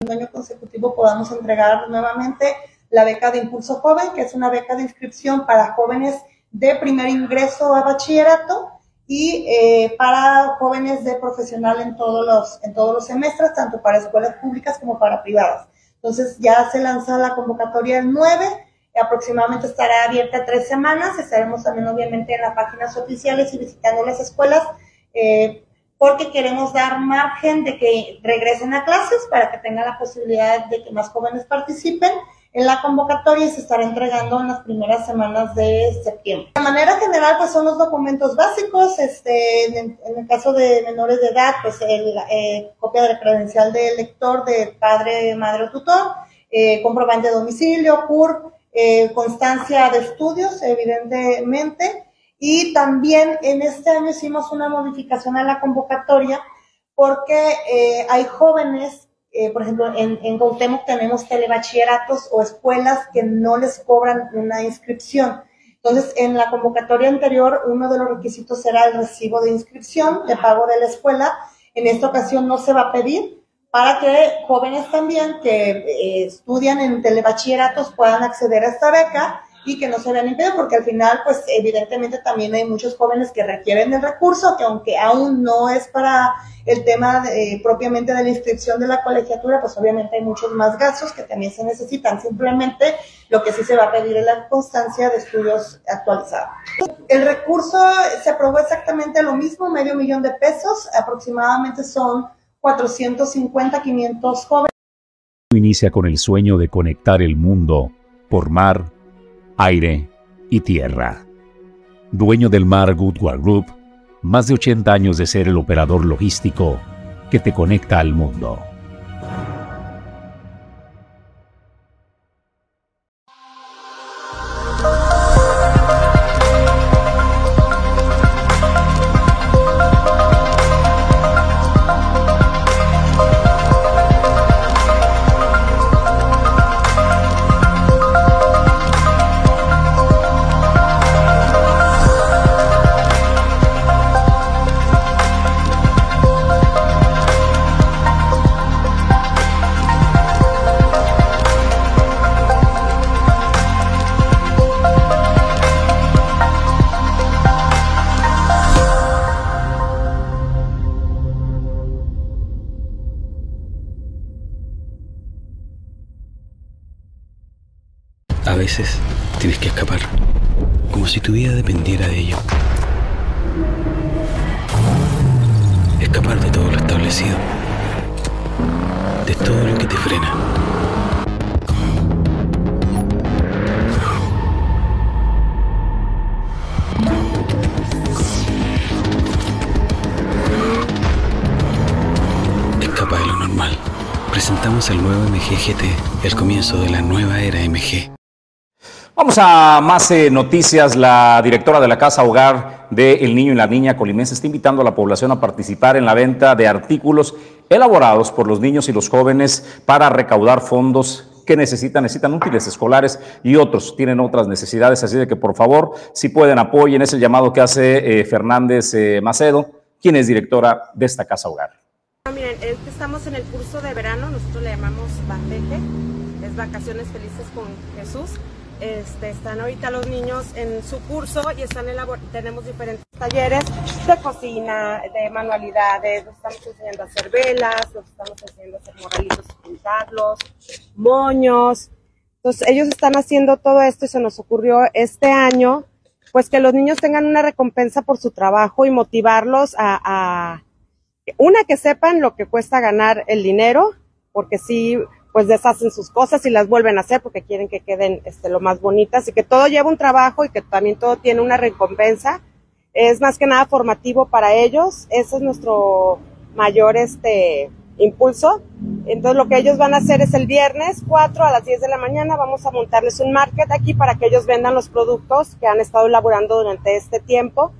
Un año consecutivo podamos entregar nuevamente la beca de Impulso Joven, que es una beca de inscripción para jóvenes de primer ingreso a bachillerato y eh, para jóvenes de profesional en todos los en todos los semestres, tanto para escuelas públicas como para privadas. Entonces ya se lanza la convocatoria el 9, aproximadamente estará abierta tres semanas, estaremos también obviamente en las páginas oficiales y visitando las escuelas, eh, porque queremos dar margen de que regresen a clases para que tengan la posibilidad de que más jóvenes participen en la convocatoria se estará entregando en las primeras semanas de septiembre. De manera general, pues son los documentos básicos, este, en, el caso de menores de edad, pues el, eh, copia de la credencial del lector de padre, madre o tutor, eh, comprobante de domicilio, CURP, eh, constancia de estudios, evidentemente, y también en este año hicimos una modificación a la convocatoria porque hay jóvenes eh, por ejemplo, en, en tenemos telebachilleratos o escuelas que no les cobran una inscripción. Entonces, en la convocatoria anterior, uno de los requisitos era el recibo de inscripción de pago de la escuela. En esta ocasión no se va a pedir para que jóvenes también que eh, estudian en telebachilleratos puedan acceder a esta beca y que no se vean impedidos, porque al final, pues evidentemente también hay muchos jóvenes que requieren el recurso, que aunque aún no es para el tema propiamente de la inscripción de la colegiatura, pues obviamente hay muchos más gastos que también se necesitan. Simplemente lo que sí se va a pedir es la constancia de estudios actualizados. El recurso se aprobó exactamente lo mismo, medio millón de pesos, aproximadamente son 450, 500 jóvenes. Inicia con el sueño de conectar el mundo por mar, aire y tierra. Dueño del Mar Goodward Group, más de 80 años de ser el operador logístico que te conecta al mundo. Comienzo de la nueva era MG. Vamos a más eh, noticias. La directora de la Casa Hogar de El Niño y la Niña Colimense está invitando a la población a participar en la venta de artículos elaborados por los niños y los jóvenes para recaudar fondos que necesitan, necesitan útiles escolares y otros tienen otras necesidades, así de que por favor, si pueden apoyen, es el llamado que hace eh, Fernández eh, Macedo, quien es directora de esta Casa Hogar. Ah, miren, estamos en el curso de verano, nosotros le llamamos Bandeje, es Vacaciones Felices con Jesús. Este, están ahorita los niños en su curso y están tenemos diferentes talleres de cocina, de manualidades, los estamos enseñando a hacer velas, los estamos enseñando a hacer moralitos y pintarlos, moños. Entonces ellos están haciendo todo esto y se nos ocurrió este año pues que los niños tengan una recompensa por su trabajo y motivarlos a, a una que sepan lo que cuesta ganar el dinero, porque sí pues deshacen sus cosas y las vuelven a hacer porque quieren que queden este, lo más bonitas y que todo lleva un trabajo y que también todo tiene una recompensa. Es más que nada formativo para ellos. Ese es nuestro mayor este, impulso. Entonces lo que ellos van a hacer es el viernes 4 a las 10 de la mañana vamos a montarles un market aquí para que ellos vendan los productos que han estado elaborando durante este tiempo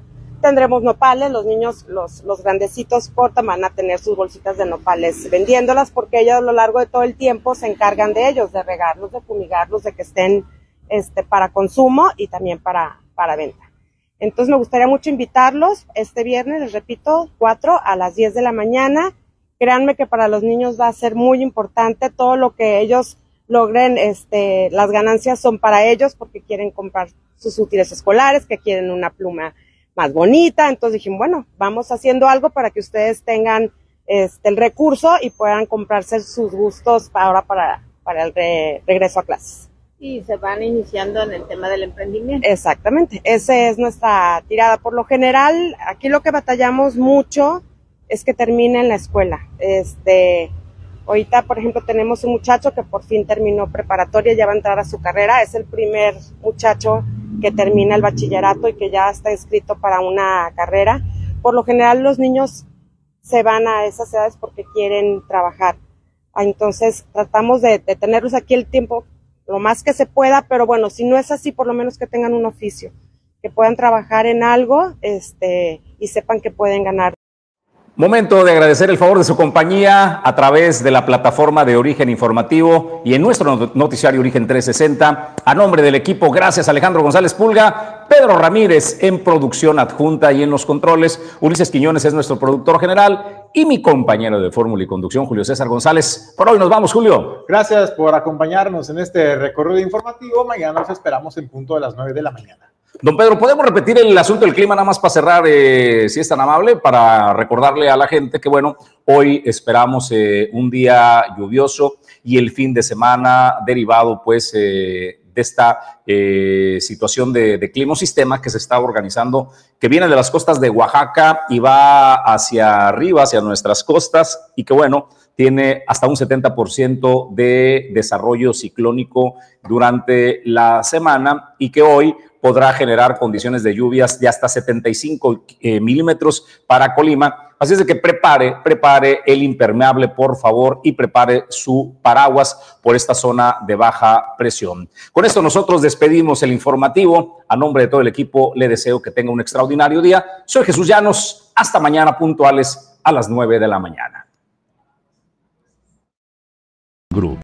tendremos nopales, los niños, los, los grandecitos cortan van a tener sus bolsitas de nopales vendiéndolas porque ellos a lo largo de todo el tiempo se encargan de ellos, de regarlos, de fumigarlos, de que estén este, para consumo y también para, para venta. Entonces me gustaría mucho invitarlos este viernes, les repito, 4 a las 10 de la mañana. Créanme que para los niños va a ser muy importante todo lo que ellos logren, este, las ganancias son para ellos porque quieren comprar sus útiles escolares, que quieren una pluma más bonita. Entonces dijimos, bueno, vamos haciendo algo para que ustedes tengan este, el recurso y puedan comprarse sus gustos para ahora para, para el regreso a clases. Y se van iniciando en el tema del emprendimiento. Exactamente, esa es nuestra tirada. Por lo general, aquí lo que batallamos mucho es que terminen la escuela. Este, ahorita, por ejemplo, tenemos un muchacho que por fin terminó preparatoria, ya va a entrar a su carrera. Es el primer muchacho que termina el bachillerato y que ya está inscrito para una carrera. Por lo general, los niños se van a esas edades porque quieren trabajar. Ah, entonces, tratamos de, de tenerlos aquí el tiempo lo más que se pueda, pero bueno, si no es así, por lo menos que tengan un oficio, que puedan trabajar en algo, este, y sepan que pueden ganar. Momento de agradecer el favor de su compañía a través de la plataforma de Origen Informativo y en nuestro noticiario Origen 360. A nombre del equipo, gracias Alejandro González Pulga, Pedro Ramírez en producción adjunta y en los controles, Ulises Quiñones es nuestro productor general y mi compañero de fórmula y conducción, Julio César González. Por hoy nos vamos, Julio. Gracias por acompañarnos en este recorrido informativo. Mañana nos esperamos en punto de las 9 de la mañana. Don Pedro, ¿podemos repetir el asunto del clima nada más para cerrar, eh, si es tan amable, para recordarle a la gente que, bueno, hoy esperamos eh, un día lluvioso y el fin de semana derivado, pues, eh, de esta situación de, de climosistema que se está organizando, que viene de las costas de Oaxaca y va hacia arriba, hacia nuestras costas, y que, bueno, tiene hasta un 70% de desarrollo ciclónico durante la semana y que hoy podrá generar condiciones de lluvias de hasta 75 eh, milímetros para Colima. Así es que prepare, prepare el impermeable, por favor, y prepare su paraguas por esta zona de baja presión. Con esto nosotros despedimos el informativo. A nombre de todo el equipo, le deseo que tenga un extraordinario día. Soy Jesús Llanos. Hasta mañana puntuales a las 9 de la mañana.